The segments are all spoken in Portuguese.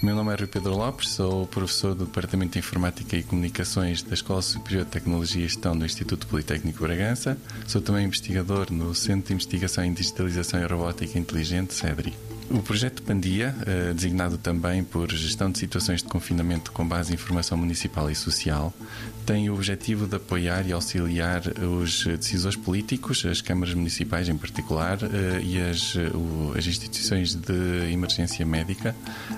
Rui Pedro Lopes, sou professor do Departamento de Informática e Comunicações da Escola Superior de Tecnologia e Gestão do Instituto Politécnico Bragança. Sou também investigador no Centro de Investigação em Digitalização e Robótica Inteligente, CEDRI. O projeto Pandia, eh, designado também por Gestão de Situações de Confinamento com base em informação municipal e social, tem o objetivo de apoiar e auxiliar os decisores políticos, as câmaras municipais em particular, eh, e as, as instituições de emergência médica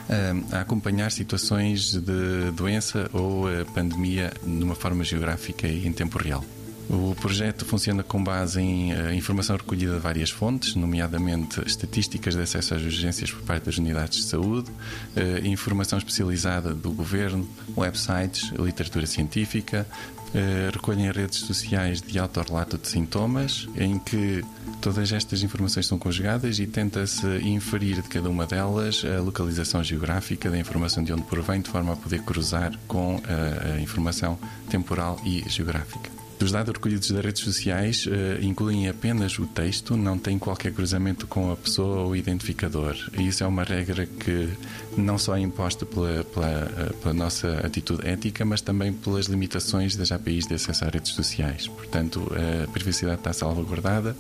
eh, a acompanhar situações de doença ou pandemia de uma forma geográfica e em tempo real. O projeto funciona com base em uh, informação recolhida de várias fontes, nomeadamente estatísticas de acesso às urgências por parte das unidades de saúde, uh, informação especializada do governo, websites, literatura científica, uh, recolhem redes sociais de autorrelato de sintomas, em que todas estas informações são conjugadas e tenta-se inferir de cada uma delas a localização geográfica da informação de onde provém, de forma a poder cruzar com a informação temporal e geográfica. Os dados recolhidos das redes sociais uh, incluem apenas o texto, não tem qualquer cruzamento com a pessoa ou identificador. E isso é uma regra que não só é imposta pela, pela, eh, pela nossa atitude ética, mas também pelas limitações das APIs de acesso às redes sociais. Portanto, a privacidade está salvaguardada,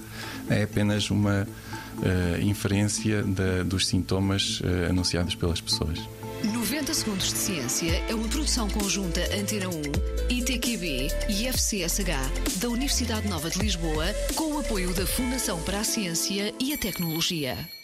é apenas uma uh, inferência dos sintomas uh, anunciados pelas pessoas. 90 Segundos de Ciência é uma produção conjunta Antena 1, ITQB e FCSH da Universidade Nova de Lisboa, com o apoio da Fundação para a Ciência e a Tecnologia.